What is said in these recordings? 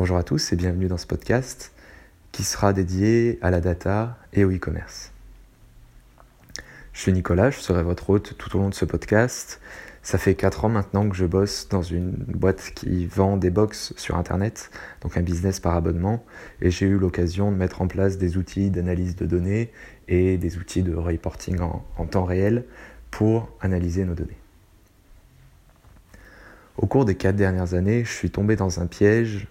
Bonjour à tous et bienvenue dans ce podcast qui sera dédié à la data et au e-commerce. Je suis Nicolas, je serai votre hôte tout au long de ce podcast. Ça fait 4 ans maintenant que je bosse dans une boîte qui vend des box sur Internet, donc un business par abonnement, et j'ai eu l'occasion de mettre en place des outils d'analyse de données et des outils de reporting en, en temps réel pour analyser nos données. Au cours des 4 dernières années, je suis tombé dans un piège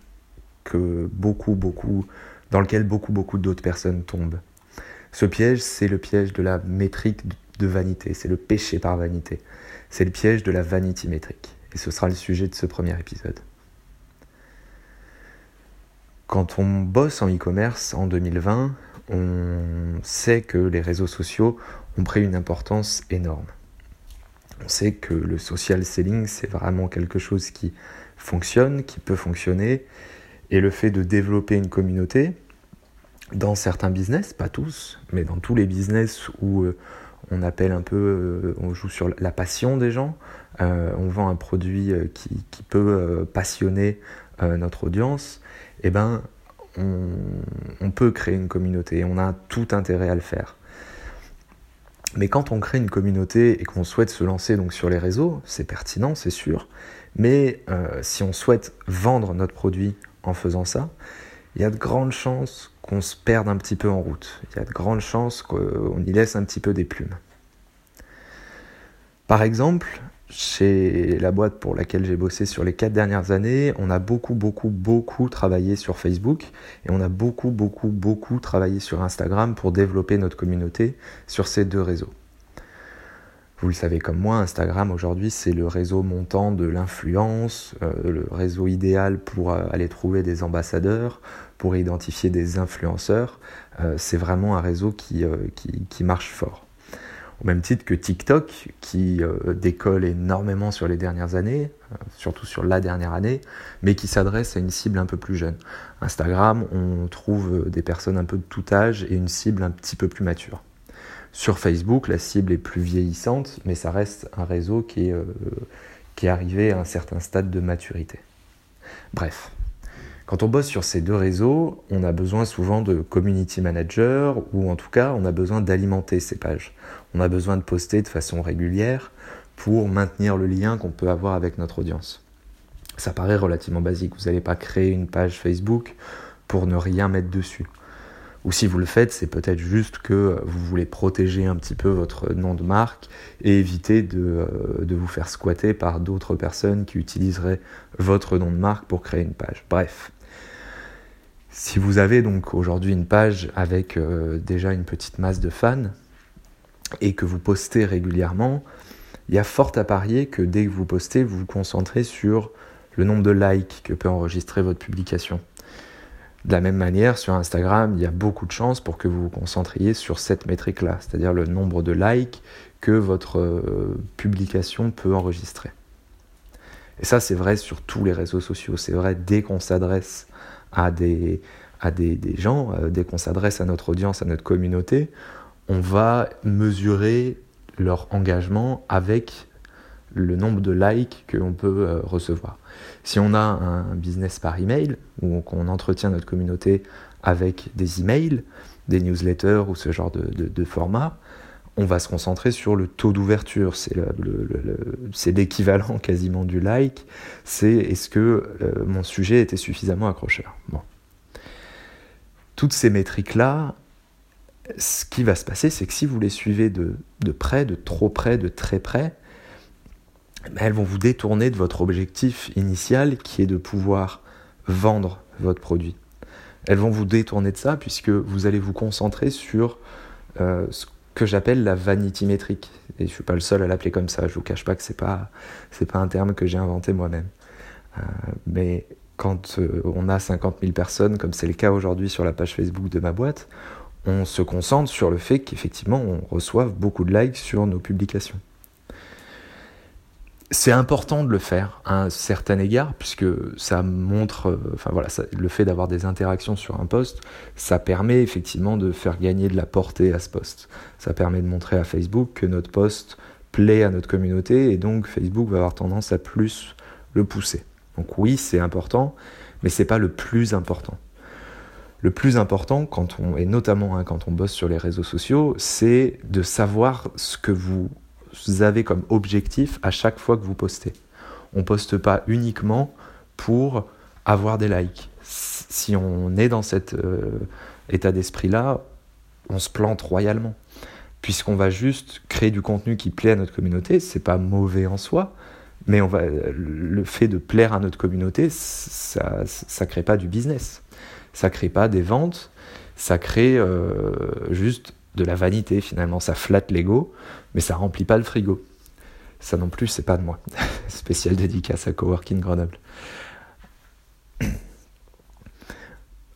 que beaucoup, beaucoup, dans lequel beaucoup, beaucoup d'autres personnes tombent. Ce piège, c'est le piège de la métrique de vanité, c'est le péché par vanité. C'est le piège de la vanity métrique. Et ce sera le sujet de ce premier épisode. Quand on bosse en e-commerce en 2020, on sait que les réseaux sociaux ont pris une importance énorme. On sait que le social selling, c'est vraiment quelque chose qui fonctionne, qui peut fonctionner, et le fait de développer une communauté, dans certains business, pas tous, mais dans tous les business où euh, on appelle un peu, euh, on joue sur la passion des gens, euh, on vend un produit qui, peut passionner notre audience, eh ben, on, on, peut créer une communauté, on a tout intérêt à le faire. Mais quand on crée une communauté et qu'on souhaite se lancer donc sur les réseaux, c'est pertinent, c'est sûr. Mais si on souhaite vendre notre produit en faisant ça, il y a de grandes chances qu'on se perde un petit peu en route. Il y a de grandes chances qu'on y laisse un petit peu des plumes. Par exemple, chez la boîte pour laquelle j'ai bossé sur les quatre dernières années, on a beaucoup, beaucoup, beaucoup travaillé sur Facebook et on a beaucoup, beaucoup, beaucoup travaillé sur Instagram pour développer notre communauté sur ces deux réseaux. Vous le savez comme moi, Instagram aujourd'hui c'est le réseau montant de l'influence, euh, le réseau idéal pour euh, aller trouver des ambassadeurs, pour identifier des influenceurs. Euh, c'est vraiment un réseau qui, qui, qui, marche fort. Au même titre que TikTok, qui décolle énormément sur les dernières années, surtout sur la dernière année, mais qui s'adresse à une cible un peu plus jeune. Instagram, on trouve des personnes un peu de tout âge et une cible un petit peu plus mature. Sur Facebook, la cible est plus vieillissante, mais ça reste un réseau qui est, euh, qui est arrivé à un certain stade de maturité. Bref, quand on bosse sur ces deux réseaux, on a besoin souvent de community manager ou en tout cas on a besoin d'alimenter ces pages. On a besoin de poster de façon régulière pour maintenir le lien qu'on peut avoir avec notre audience. Ça paraît relativement basique, vous n'allez pas créer une page Facebook pour ne rien mettre dessus. Ou si vous le faites, c'est peut-être juste que vous voulez protéger un petit peu votre nom de marque et éviter de, euh, de vous faire squatter par d'autres personnes qui utiliseraient votre nom de marque pour créer une page. Bref. Si vous avez donc aujourd'hui une page avec euh, déjà une petite masse de fans et que vous postez régulièrement, il y a fort à parier que dès que vous postez, vous vous concentrez sur le nombre de likes que peut enregistrer votre publication. De la même manière, sur Instagram, il y a beaucoup de chances pour que vous vous concentriez sur cette métrique-là, c'est-à-dire le nombre de likes que votre euh, publication peut enregistrer. Et ça, c'est vrai sur tous les réseaux sociaux. C'est vrai dès qu'on s'adresse à des, à des, des gens, euh, dès qu'on s'adresse à notre audience, à notre communauté, on va mesurer leur engagement avec le nombre de likes que l'on peut euh, recevoir. Si on a un business par email, ou qu'on entretient notre communauté avec des emails, des newsletters ou ce genre de, format, on va se concentrer sur le taux d'ouverture. C'est l'équivalent quasiment du like. C'est est-ce que euh, mon sujet était suffisamment accrocheur? Bon. Toutes ces métriques-là, ce qui va se passer, c'est que si vous les suivez de, de près, de trop près, de très près, elles vont vous détourner de votre objectif initial qui est de pouvoir vendre votre produit. Elles vont vous détourner de ça puisque vous allez vous concentrer sur euh, ce que j'appelle la vanity métrique. Et je ne suis pas le seul à l'appeler comme ça, je vous cache pas que ce n'est pas, pas un terme que j'ai inventé moi-même. Euh, mais quand euh, on a 50 000 personnes, comme c'est le cas aujourd'hui sur la page Facebook de ma boîte, on se concentre sur le fait qu'effectivement on reçoive beaucoup de likes sur nos publications c'est important de le faire à un certain égard, puisque ça montre, euh, enfin voilà, le fait d'avoir des interactions sur un poste, ça permet effectivement de faire gagner de la portée à ce poste. Ça permet de montrer à Facebook que notre poste plaît à notre communauté, et donc Facebook va avoir tendance à plus le pousser. Donc oui, c'est important, mais c'est pas le plus important. Le plus important, quand on, et notamment hein, quand on bosse sur les réseaux sociaux, c'est de savoir ce que vous avez comme objectif à chaque fois que vous postez. On poste pas uniquement pour avoir des likes. Si on est dans cet euh, état d'esprit-là, on se plante royalement. Puisqu'on va juste créer du contenu qui plaît à notre communauté, c'est pas mauvais en soi, mais on va, le fait de plaire à notre communauté, ça ne crée pas du business. Ça crée pas des ventes, ça crée euh, juste de la vanité finalement. Ça flatte l'ego, mais ça remplit pas le frigo. Ça non plus, c'est pas de moi. Spécial dédicace à Coworking Grenoble.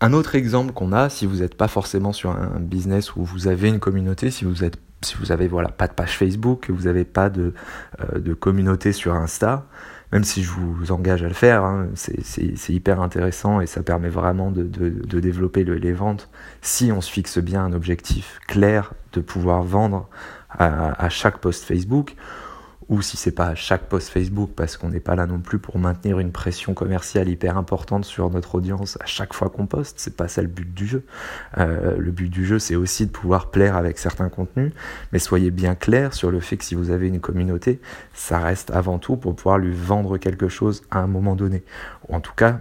Un autre exemple qu'on a, si vous n'êtes pas forcément sur un business où vous avez une communauté, si vous êtes si vous avez voilà pas de page Facebook, que vous n'avez pas euh, de, communauté sur Insta, même si je vous engage à le faire, hein, c'est hyper intéressant et ça permet vraiment de, développer les ventes. Si on se fixe bien un objectif clair de pouvoir vendre à chaque post Facebook ou si c'est pas à chaque post Facebook parce qu'on n'est pas là non plus pour maintenir une pression commerciale hyper importante sur notre audience à chaque fois qu'on poste, c'est pas ça le but du jeu. Euh, le but du jeu c'est aussi de pouvoir plaire avec certains contenus, mais soyez bien clair sur le fait que si vous avez une communauté, ça reste avant tout pour pouvoir lui vendre quelque chose à un moment donné, ou en tout cas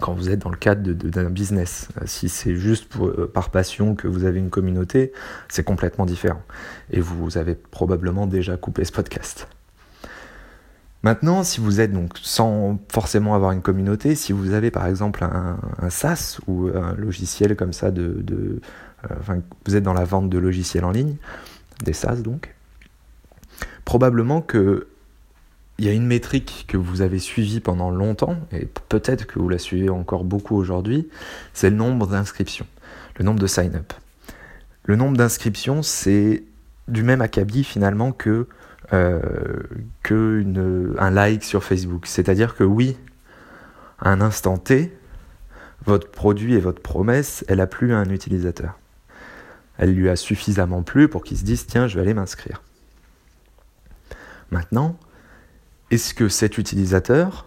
quand vous êtes dans le cadre d'un business. Euh, si c'est juste euh, par passion que vous avez une communauté, c'est complètement différent. Et vous avez probablement déjà coupé ce podcast. Maintenant, si vous êtes donc sans forcément avoir une communauté, si vous avez par exemple un, SaaS ou un logiciel comme ça de, euh, enfin, vous êtes dans la vente de logiciels en ligne, des SaaS donc, probablement que il y a une métrique que vous avez suivie pendant longtemps, et peut-être que vous la suivez encore beaucoup aujourd'hui, c'est le nombre d'inscriptions, le nombre de sign-up. Le nombre d'inscriptions, c'est du même acabit finalement que, euh, un like sur Facebook. C'est-à-dire que oui, à un instant T, votre produit et votre promesse, elle a plu à un utilisateur. Elle lui a suffisamment plu pour qu'il se dise tiens, je vais aller m'inscrire. Maintenant, est-ce que cet utilisateur,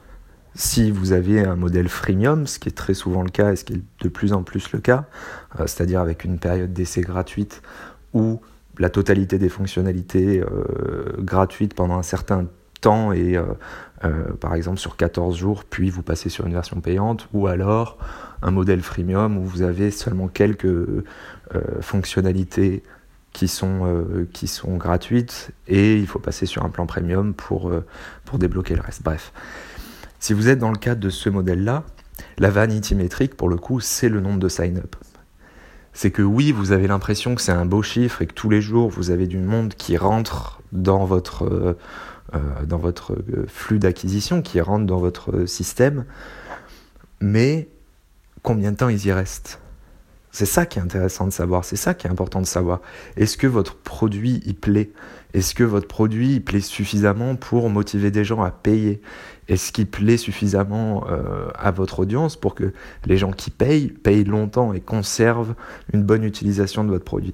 si vous avez un modèle freemium, ce qui est très souvent le cas et ce qui est de plus en plus le cas, euh, c'est-à-dire avec une période d'essai gratuite ou la totalité des fonctionnalités euh, gratuites pendant un certain temps et euh, par exemple sur 14 jours, puis vous passez sur une version payante, ou alors un modèle freemium où vous avez seulement quelques fonctionnalités qui sont, euh, qui sont gratuites et il faut passer sur un plan premium pour, euh, pour débloquer le reste. Bref, si vous êtes dans le cadre de ce modèle-là, la vanity métrique, pour le coup, c'est le nombre de sign-up. C'est que oui, vous avez l'impression que c'est un beau chiffre et que tous les jours, vous avez du monde qui rentre dans votre, euh, dans votre flux d'acquisition, qui rentre dans votre système, mais combien de temps ils y restent? C'est ça qui est intéressant de savoir, c'est ça qui est important de savoir. Est-ce que votre produit y plaît? Est-ce que votre produit y plaît suffisamment pour motiver des gens à payer? Est-ce qu'il plaît suffisamment euh, à votre audience pour que les gens qui payent payent longtemps et conservent une bonne utilisation de votre produit?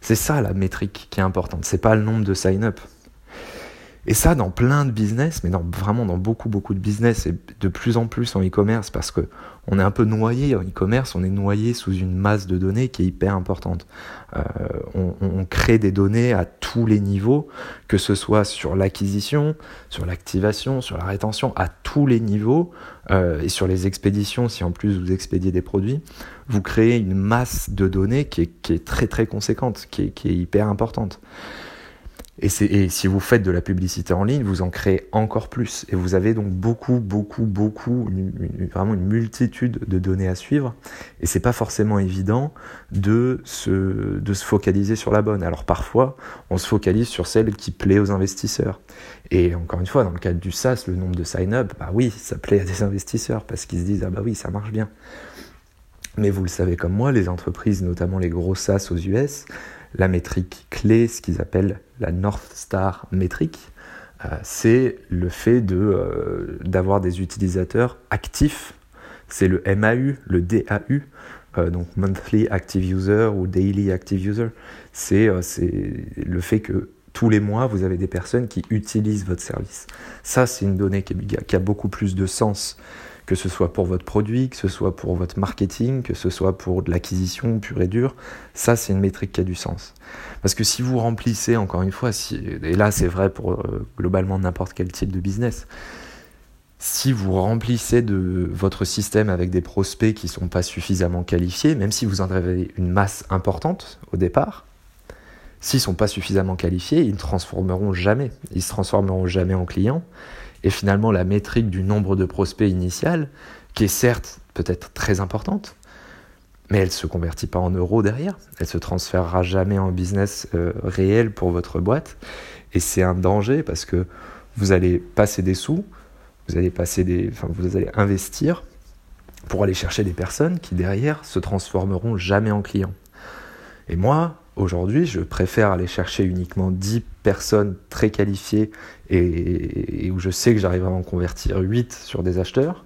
C'est ça la métrique qui est importante, c'est pas le nombre de sign-up. Et ça, dans plein de business, mais dans, vraiment dans beaucoup, beaucoup de business, et de plus en plus en e-commerce, parce que on est un peu noyé en e-commerce, on est noyé sous une masse de données qui est hyper importante. Euh, on, crée des données à tous les niveaux, que ce soit sur l'acquisition, sur l'activation, sur la rétention, à tous les niveaux, euh, et sur les expéditions, si en plus vous expédiez des produits, vous créez une masse de données qui est, très très conséquente, qui est hyper importante. Et, si vous faites de la publicité en ligne, vous en créez encore plus. Et vous avez donc beaucoup, beaucoup, beaucoup, vraiment une multitude de données à suivre. Et c'est pas forcément évident de se, de se focaliser sur la bonne. Alors parfois, on se focalise sur celle qui plaît aux investisseurs. Et encore une fois, dans le cadre du SaaS, le nombre de sign-up, bah oui, ça plaît à des investisseurs parce qu'ils se disent, ah bah oui, ça marche bien. Mais vous le savez comme moi, les entreprises, notamment les gros SaaS aux US, la métrique clé, ce qu'ils appellent la North Star métrique, euh, c'est le fait euh, d'avoir des utilisateurs actifs. C'est le MAU, le DAU, euh, donc Monthly Active User ou Daily Active User. C'est, le fait que tous les mois, vous avez des personnes qui utilisent votre service. Ça, c'est une donnée qui a beaucoup plus de sens que ce soit pour votre produit, que ce soit pour votre marketing, que ce soit pour de l'acquisition pure et dure, ça c'est une métrique qui a du sens. Parce que si vous remplissez, encore une fois, et là c'est vrai pour euh, globalement n'importe quel type de business, si vous remplissez de votre système avec des prospects qui ne sont pas suffisamment qualifiés, même si vous en avez une masse importante au départ, s'ils ne sont pas suffisamment qualifiés, ils ne transformeront jamais. Ils se transformeront jamais en clients. Et finalement, la métrique du nombre de prospects initial, qui est certes peut-être très importante, mais elle ne se convertit pas en euros derrière. Elle se transférera jamais en business euh, réel pour votre boîte. Et c'est un danger parce que vous allez passer des sous, vous allez passer des, enfin, vous allez investir pour aller chercher des personnes qui derrière se transformeront jamais en clients. Et moi, Aujourd'hui, je préfère aller chercher uniquement 10 personnes très qualifiées et, où je sais que j'arrive à en convertir 8 sur des acheteurs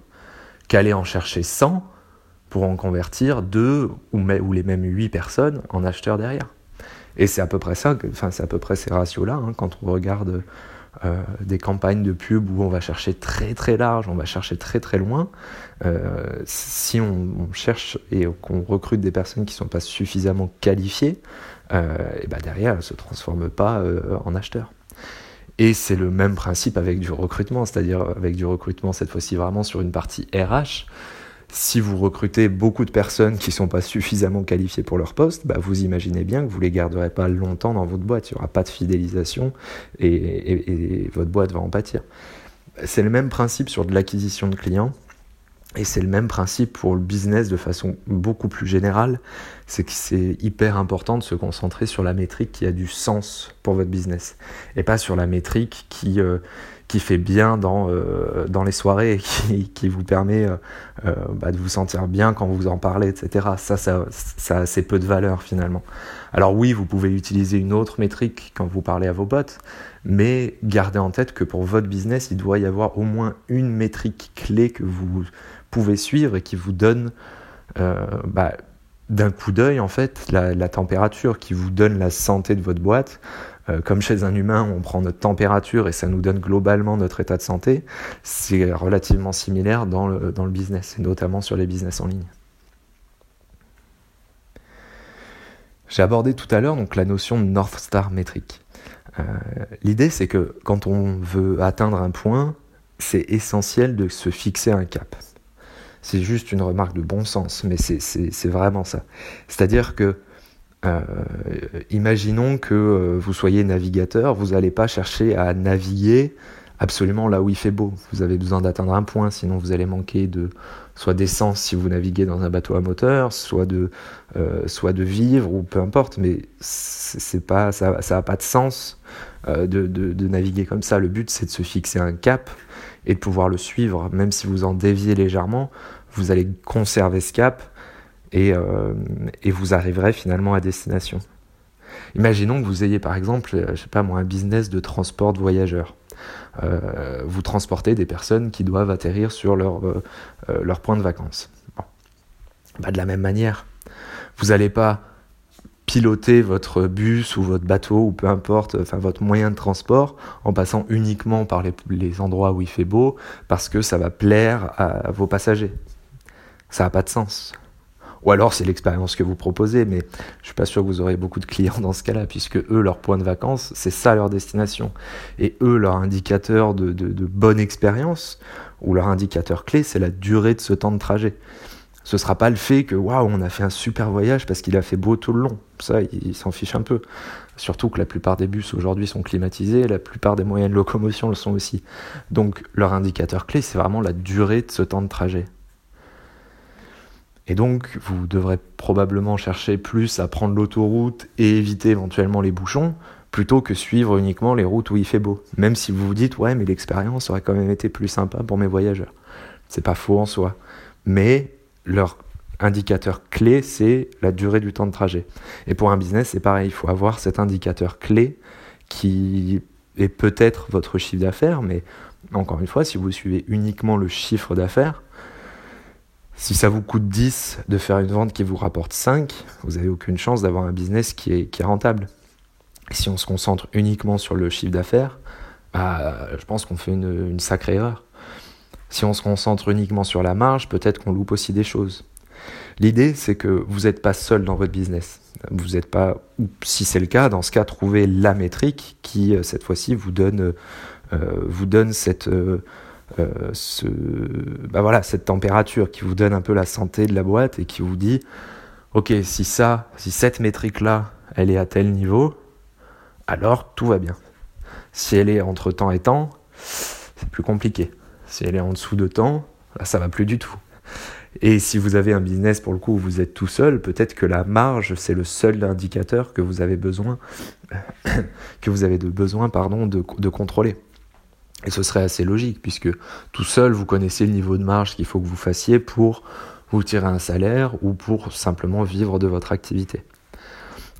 qu'aller en chercher 100 pour en convertir 2 ou, les mêmes 8 personnes en acheteurs derrière. Et c'est à peu près ça, enfin c'est à peu près ces ratios-là, hein, quand on regarde euh, des campagnes de pub où on va chercher très très large, on va chercher très très loin. Euh, si on, cherche et qu'on recrute des personnes qui ne sont pas suffisamment qualifiées, euh, et ben derrière, elles ne se transforment pas en acheteurs. Et c'est le même principe avec du recrutement, c'est-à-dire avec du recrutement cette fois-ci vraiment sur une partie RH si vous recrutez beaucoup de personnes qui ne sont pas suffisamment qualifiées pour leur poste, bah vous imaginez bien que vous ne les garderez pas longtemps dans votre boîte. Il n'y aura pas de fidélisation et, votre boîte va en pâtir. C'est le même principe sur de l'acquisition de clients. Et c'est le même principe pour le business de façon beaucoup plus générale. C'est hyper important de se concentrer sur la métrique qui a du sens pour votre business. Et pas sur la métrique qui, euh, qui fait bien dans, euh, dans les soirées qui, vous permet euh, euh, bah, de vous sentir bien quand vous en parlez, etc. Ça, ça, ça a assez peu de valeur finalement. Alors oui, vous pouvez utiliser une autre métrique quand vous parlez à vos bots, mais gardez en tête que pour votre business, il doit y avoir au moins une métrique clé que vous pouvez suivre et qui vous donne bah, d'un coup d'œil en fait la, température, qui vous donne la santé de votre boîte, comme chez un humain, on prend notre température et ça nous donne globalement notre état de santé, c'est relativement similaire dans le, dans le business, et notamment sur les business en ligne. J'ai abordé tout à l'heure donc la notion de North Star métrique. Euh, l'idée, c'est que quand on veut atteindre un point, c'est essentiel de se fixer un cap. C'est juste une remarque de bon sens, mais c'est vraiment ça. C'est-à-dire que euh, imaginons que euh, vous soyez navigateur, vous n'allez pas chercher à naviguer absolument là où il fait beau. Vous avez besoin d'atteindre un point, sinon vous allez manquer de soit d'essence si vous naviguez dans un bateau à moteur, soit de euh, soit de vivre ou peu importe. Mais c'est pas ça, ça a pas de sens de, de, de, naviguer comme ça. Le but c'est de se fixer un cap et de pouvoir le suivre, même si vous en déviez légèrement, vous allez conserver ce cap euh, et, vous arriverez finalement à destination. Imaginons que vous ayez par exemple, euh, je sais pas moi, un business de transport de voyageurs. Euh, vous transportez des personnes qui doivent atterrir sur leur, leur point de vacances. De la même manière, vous n'allez pas piloter votre bus ou votre bateau ou peu importe, enfin votre moyen de transport en passant uniquement par les, les endroits où il fait beau parce que ça va plaire à vos passagers. Ça n'a pas de sens. Ou alors c'est l'expérience que vous proposez, mais je suis pas sûr que vous aurez beaucoup de clients dans ce cas-là, puisque eux, leur point de vacances, c'est ça leur destination. Et eux, leur indicateur de, bonne expérience, ou leur indicateur clé, c'est la durée de ce temps de trajet. Ce sera pas le fait que waouh, on a fait un super voyage parce qu'il a fait beau tout le long. Ça, ils s'en fichent un peu. Surtout que la plupart des bus aujourd'hui sont climatisés, la plupart des moyens de locomotion le sont aussi. Donc leur indicateur clé, c'est vraiment la durée de ce temps de trajet. Et donc, vous devrez probablement chercher plus à prendre l'autoroute et éviter éventuellement les bouchons, plutôt que suivre uniquement les routes où il fait beau. Même si vous vous dites, ouais, mais l'expérience aurait quand même été plus sympa pour mes voyageurs. C'est pas faux en soi. Mais leur indicateur clé, c'est la durée du temps de trajet. Et pour un business, c'est pareil, il faut avoir cet indicateur clé qui est peut-être votre chiffre d'affaires, mais encore une fois, si vous suivez uniquement le chiffre d'affaires, si ça vous coûte 10 de faire une vente qui vous rapporte 5, vous n'avez aucune chance d'avoir un business qui est, qui est rentable. si on se concentre uniquement sur le chiffre d'affaires, bah, je pense qu'on fait une, sacrée erreur. Si on se concentre uniquement sur la marge, peut-être qu'on loupe aussi des choses. L'idée, c'est que vous n'êtes pas seul dans votre business. Vous n'êtes pas, si c'est le cas, dans ce cas, trouvez la métrique qui, euh, cette fois-ci, vous donne, euh, vous donne cette, euh, ce, bah voilà, cette température, qui vous donne un peu la santé de la boîte et qui vous dit, ok, si ça, si cette métrique-là, elle est à tel niveau, alors tout va bien. Si elle est entre temps et temps, c'est plus compliqué. Si elle est en dessous de temps, là, ça va plus du tout. Et si vous avez un business pour le coup où vous êtes tout seul, peut-être que la marge c'est le seul indicateur que vous avez besoin, que vous avez de besoin pardon de, de contrôler. Et ce serait assez logique puisque tout seul vous connaissez le niveau de marge qu'il faut que vous fassiez pour vous tirer un salaire ou pour simplement vivre de votre activité.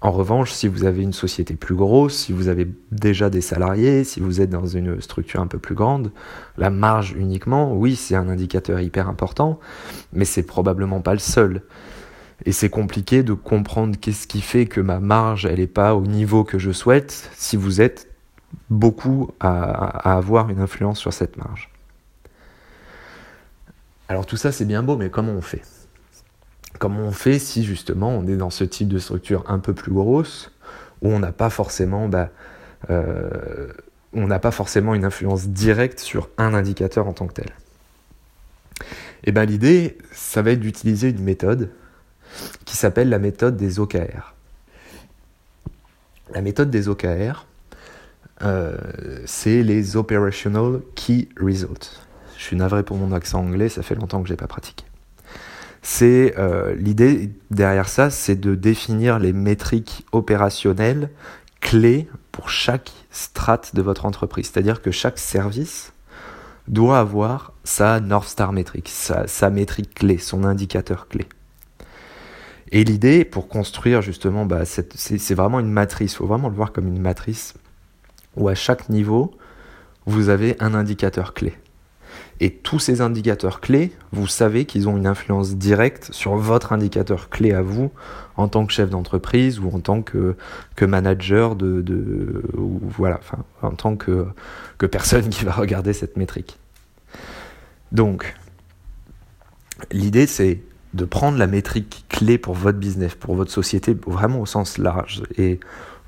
En revanche, si vous avez une société plus grosse, si vous avez déjà des salariés, si vous êtes dans une structure un peu plus grande, la marge uniquement, oui, c'est un indicateur hyper important, mais c'est probablement pas le seul. Et c'est compliqué de comprendre qu'est-ce qui fait que ma marge, elle n'est pas au niveau que je souhaite si vous êtes beaucoup à, avoir une influence sur cette marge. Alors tout ça, c'est bien beau, mais comment on fait? Comment on fait si justement on est dans ce type de structure un peu plus grosse, où on n'a pas forcément, bah, euh, on n'a pas forcément une influence directe sur un indicateur en tant que tel? Et eh ben l'idée, ça va être d'utiliser une méthode qui s'appelle la méthode des OKR. La méthode des OKR, euh, c'est les Operational Key Results. Je suis navré pour mon accent anglais, ça fait longtemps que je n'ai pas pratiqué. C'est euh, l'idée derrière ça, c'est de définir les métriques opérationnelles clés pour chaque strate de votre entreprise. C'est-à-dire que chaque service doit avoir sa North Star métrique, sa, métrique clé, son indicateur clé. Et l'idée pour construire justement, bah, c'est vraiment une matrice, il faut vraiment le voir comme une matrice où à chaque niveau, vous avez un indicateur clé. Et tous ces indicateurs clés, vous savez qu'ils ont une influence directe sur votre indicateur clé à vous en tant que chef d'entreprise ou en tant que, que manager de, de ou voilà, enfin, en tant que, que personne qui va regarder cette métrique. Donc, l'idée c'est de prendre la métrique clé pour votre business, pour votre société, vraiment au sens large. Et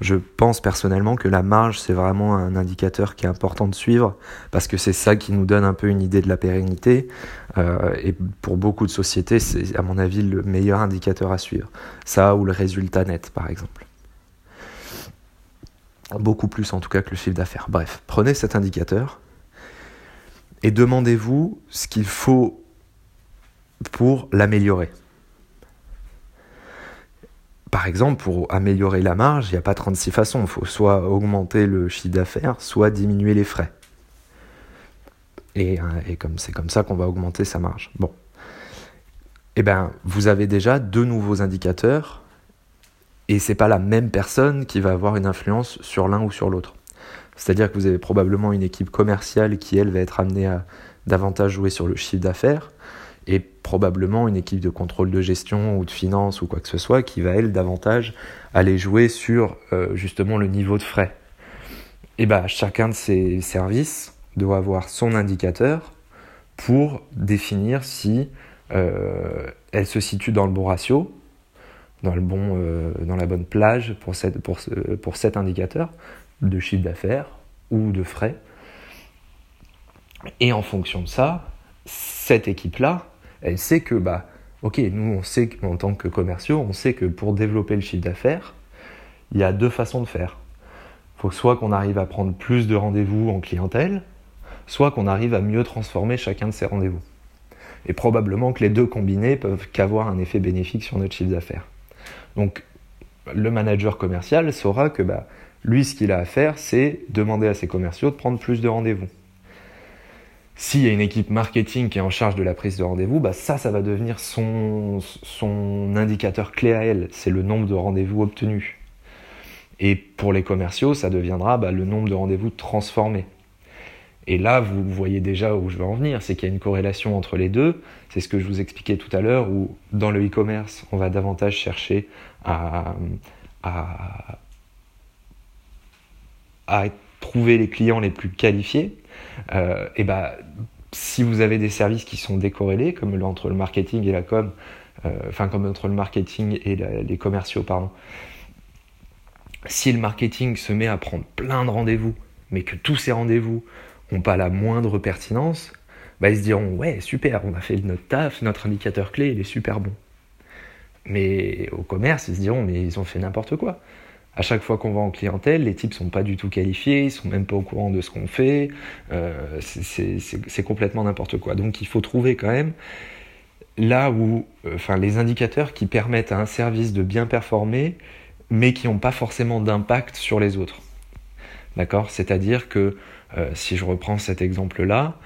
je pense personnellement que la marge, c'est vraiment un indicateur qui est important de suivre parce que c'est ça qui nous donne un peu une idée de la pérennité. Euh, et pour beaucoup de sociétés, c'est à mon avis le meilleur indicateur à suivre. Ça ou le résultat net, par exemple. Beaucoup plus en tout cas que le chiffre d'affaires. Bref, prenez cet indicateur et demandez-vous ce qu'il faut pour l'améliorer. Par exemple, pour améliorer la marge, il n'y a pas 36 façons. Il faut soit augmenter le chiffre d'affaires, soit diminuer les frais. Et, euh, et comme c'est comme ça qu'on va augmenter sa marge. Bon. Eh bien, vous avez déjà deux nouveaux indicateurs et c'est pas la même personne qui va avoir une influence sur l'un ou sur l'autre. C'est-à-dire que vous avez probablement une équipe commerciale qui, elle, va être amenée à davantage jouer sur le chiffre d'affaires et probablement une équipe de contrôle de gestion ou de finance ou quoi que ce soit qui va elle davantage aller jouer sur euh, justement le niveau de frais. Et bah chacun de ces services doit avoir son indicateur pour définir si euh, elle se situe dans le bon ratio, dans, le bon, euh, dans la bonne plage pour, cette, pour, pour cet indicateur de chiffre d'affaires ou de frais. Et en fonction de ça, cette équipe-là elle sait que, bah, ok, nous, on sait qu'en tant que commerciaux, on sait que pour développer le chiffre d'affaires, il y a deux façons de faire. Il faut soit qu'on arrive à prendre plus de rendez-vous en clientèle, soit qu'on arrive à mieux transformer chacun de ces rendez-vous. Et probablement que les deux combinés peuvent qu'avoir un effet bénéfique sur notre chiffre d'affaires. Donc, le manager commercial saura que bah, lui, ce qu'il a à faire, c'est demander à ses commerciaux de prendre plus de rendez-vous. S'il y a une équipe marketing qui est en charge de la prise de rendez-vous, bah ça, va devenir son, indicateur clé à elle. C'est le nombre de rendez-vous obtenus. Et pour les commerciaux, ça deviendra bah, le nombre de rendez-vous transformés. Et là, vous voyez déjà où je veux en venir, c'est qu'il y a une corrélation entre les deux. C'est ce que je vous expliquais tout à l'heure, où dans le e-commerce, on va davantage chercher à trouver les clients les plus qualifiés, euh, et bah, si vous avez des services qui sont décorrélés, comme entre le marketing et la com, euh, enfin comme entre le marketing et les commerciaux, pardon, si le marketing se met à prendre plein de rendez-vous, mais que tous ces rendez-vous n'ont pas la moindre pertinence, bah ils se diront ouais super, on a fait notre taf, notre indicateur clé il est super bon. Mais au commerce, ils se diront mais ils ont fait n'importe quoi. À chaque fois qu'on va en clientèle, les types sont pas du tout qualifiés, ils sont même pas au courant de ce qu'on fait, euh, c'est complètement n'importe quoi. Donc il faut trouver quand même là où, euh, enfin les indicateurs qui permettent à un service de bien performer, mais qui n'ont pas forcément d'impact sur les autres. D'accord? C'est-à-dire que euh, si je reprends cet exemple-là,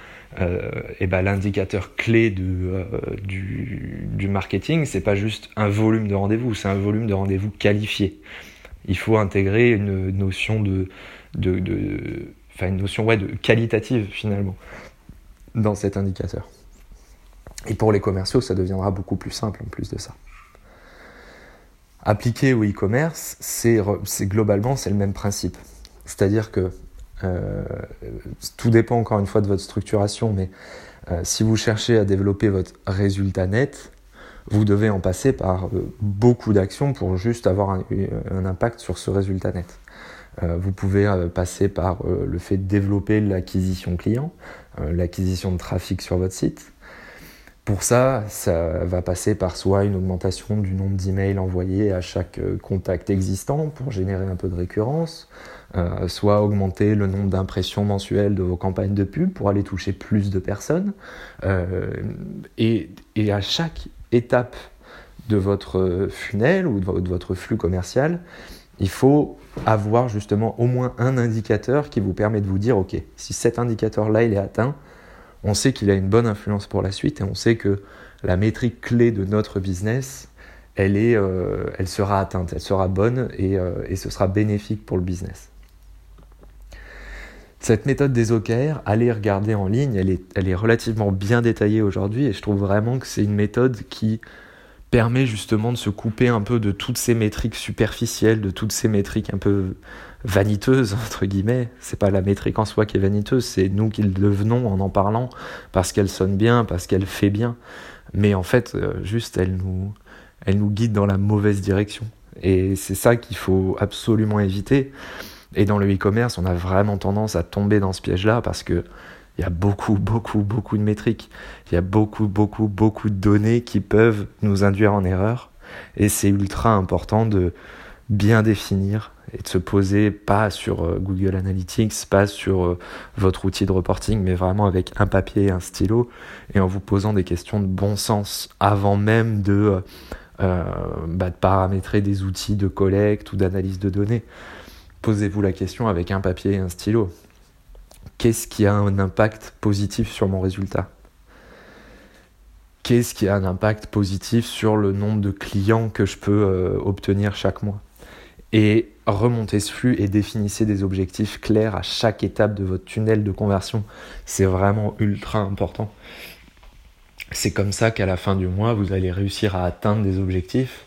et ben l'indicateur clé du, du, marketing, c'est pas juste un volume de rendez-vous, c'est un volume de rendez-vous qualifié. Il faut intégrer une notion de, notion de qualitative finalement dans cet indicateur. Et pour les commerciaux, ça deviendra beaucoup plus simple en plus de ça. Appliqué au e-commerce, c'est globalement c'est le même principe. C'est-à-dire que euh, tout dépend encore une fois de votre structuration, mais euh, si vous cherchez à développer votre résultat net, vous devez en passer par euh, beaucoup d'actions pour juste avoir un, un, impact sur ce résultat net. vous pouvez passer par le fait de développer l'acquisition client, l'acquisition de trafic sur votre site, pour ça, ça va passer par soit une augmentation du nombre d'emails envoyés à chaque euh, contact existant pour générer un peu de récurrence, euh, soit augmenter le nombre d'impressions mensuelles de vos campagnes de pub pour aller toucher plus de personnes. Euh, et, à chaque étape de votre funnel ou de votre flux commercial, il faut avoir justement au moins un indicateur qui vous permet de vous dire, OK, si cet indicateur-là, il est atteint, on sait qu'il a une bonne influence pour la suite et on sait que la métrique clé de notre business, elle, euh, sera atteinte, elle sera bonne euh, et, ce sera bénéfique pour le business. Cette méthode des OKR, allez regarder en ligne, elle est, elle est relativement bien détaillée aujourd'hui et je trouve vraiment que c'est une méthode qui permet justement de se couper un peu de toutes ces métriques superficielles, de toutes ces métriques un peu vaniteuse, entre guillemets. C'est pas la métrique en soi qui est vaniteuse, c'est nous qui le devenons en en parlant, parce qu'elle sonne bien, parce qu'elle fait bien. Mais en fait, euh, juste, elle nous, elle nous guide dans la mauvaise direction. Et c'est ça qu'il faut absolument éviter. Et dans le e-commerce, on a vraiment tendance à tomber dans ce piège-là parce que il y a beaucoup, beaucoup, beaucoup de métriques. Il y a beaucoup, beaucoup, beaucoup de données qui peuvent nous induire en erreur. Et c'est ultra important de bien définir et de se poser pas sur euh, Google Analytics, pas sur euh, votre outil de reporting, mais vraiment avec un papier et un stylo et en vous posant des questions de bon sens avant même de, euh, bah, de paramétrer des outils de collecte ou d'analyse de données. Posez-vous la question avec un papier et un stylo. Qu'est-ce qui a un impact positif sur mon résultat? Qu'est-ce qui a un impact positif sur le nombre de clients que je peux obtenir chaque mois? Et remontez ce flux et définissez des objectifs clairs à chaque étape de votre tunnel de conversion. C'est vraiment ultra important. C'est comme ça qu'à la fin du mois, vous allez réussir à atteindre des objectifs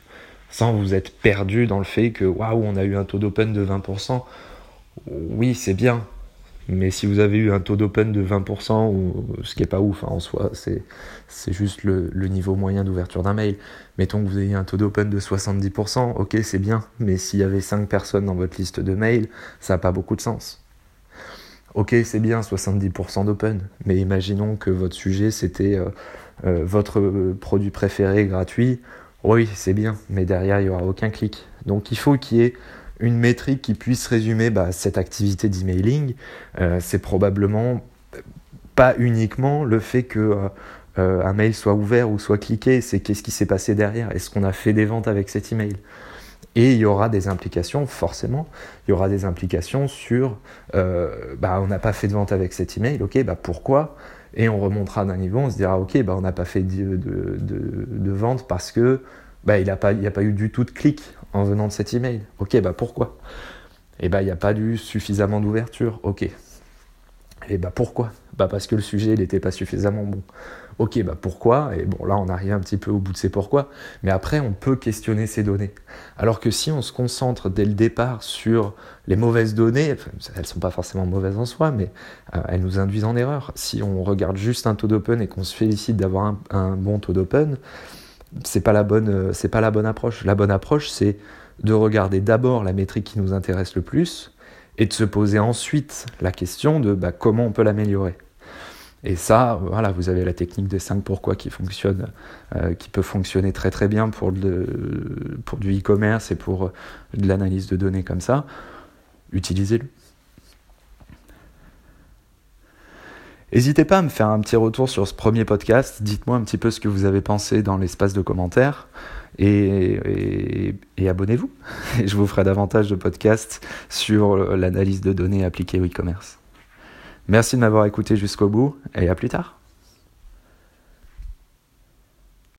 sans vous être perdu dans le fait que waouh, on a eu un taux d'open de 20%. Oui, c'est bien, mais si vous avez eu un taux d'open de 20%, ou, ce qui n'est pas ouf hein, en soi, c'est, juste le, niveau moyen d'ouverture d'un mail. Mettons que vous ayez un taux d'open de 70%, ok c'est bien, mais s'il y avait 5 personnes dans votre liste de mails, ça n'a pas beaucoup de sens. Ok c'est bien 70% d'open, mais imaginons que votre sujet c'était euh, euh, votre produit préféré gratuit, oui c'est bien, mais derrière il n'y aura aucun clic. Donc il faut qu'il y ait une métrique qui puisse résumer bah, cette activité d'emailing, euh, c'est probablement pas uniquement le fait que euh, euh, un mail soit ouvert ou soit cliqué, c'est qu'est-ce qui s'est passé derrière, est-ce qu'on a fait des ventes avec cet email et il y aura des implications, forcément, il y aura des implications sur, bah, on n'a pas fait de vente avec cet email, ok, bah pourquoi Et on remontera d'un niveau, on se dira, ok, bah, on n'a pas fait de, de, de, vente parce que bah, il n'y a, pas, a pas eu du tout de clic en venant de cet email. Ok, bah pourquoi? Eh bah il n'y a pas eu suffisamment d'ouverture. Ok. Et bah pourquoi? Bah parce que le sujet n'était pas suffisamment bon. Ok, bah pourquoi? Et bon, là, on arrive un petit peu au bout de ces pourquoi. Mais après, on peut questionner ces données. Alors que si on se concentre dès le départ sur les mauvaises données, elles ne sont pas forcément mauvaises en soi, mais euh, elles nous induisent en erreur. Si on regarde juste un taux d'open et qu'on se félicite d'avoir un, bon taux d'open, c'est pas la bonne, euh, c'est pas la bonne approche. La bonne approche, c'est de regarder d'abord la métrique qui nous intéresse le plus et de se poser ensuite la question de bah, comment on peut l'améliorer. Et ça, voilà, vous avez la technique des 5 pourquoi qui fonctionne, euh, qui peut fonctionner très très bien pour, pour du e-commerce et pour de l'analyse de données comme ça. Utilisez-le. N'hésitez pas à me faire un petit retour sur ce premier podcast. Dites-moi un petit peu ce que vous avez pensé dans l'espace de commentaires. Et, et abonnez-vous. Je vous ferai davantage de podcasts sur l'analyse de données appliquées au e-commerce. Merci de m'avoir écouté jusqu'au bout et à plus tard.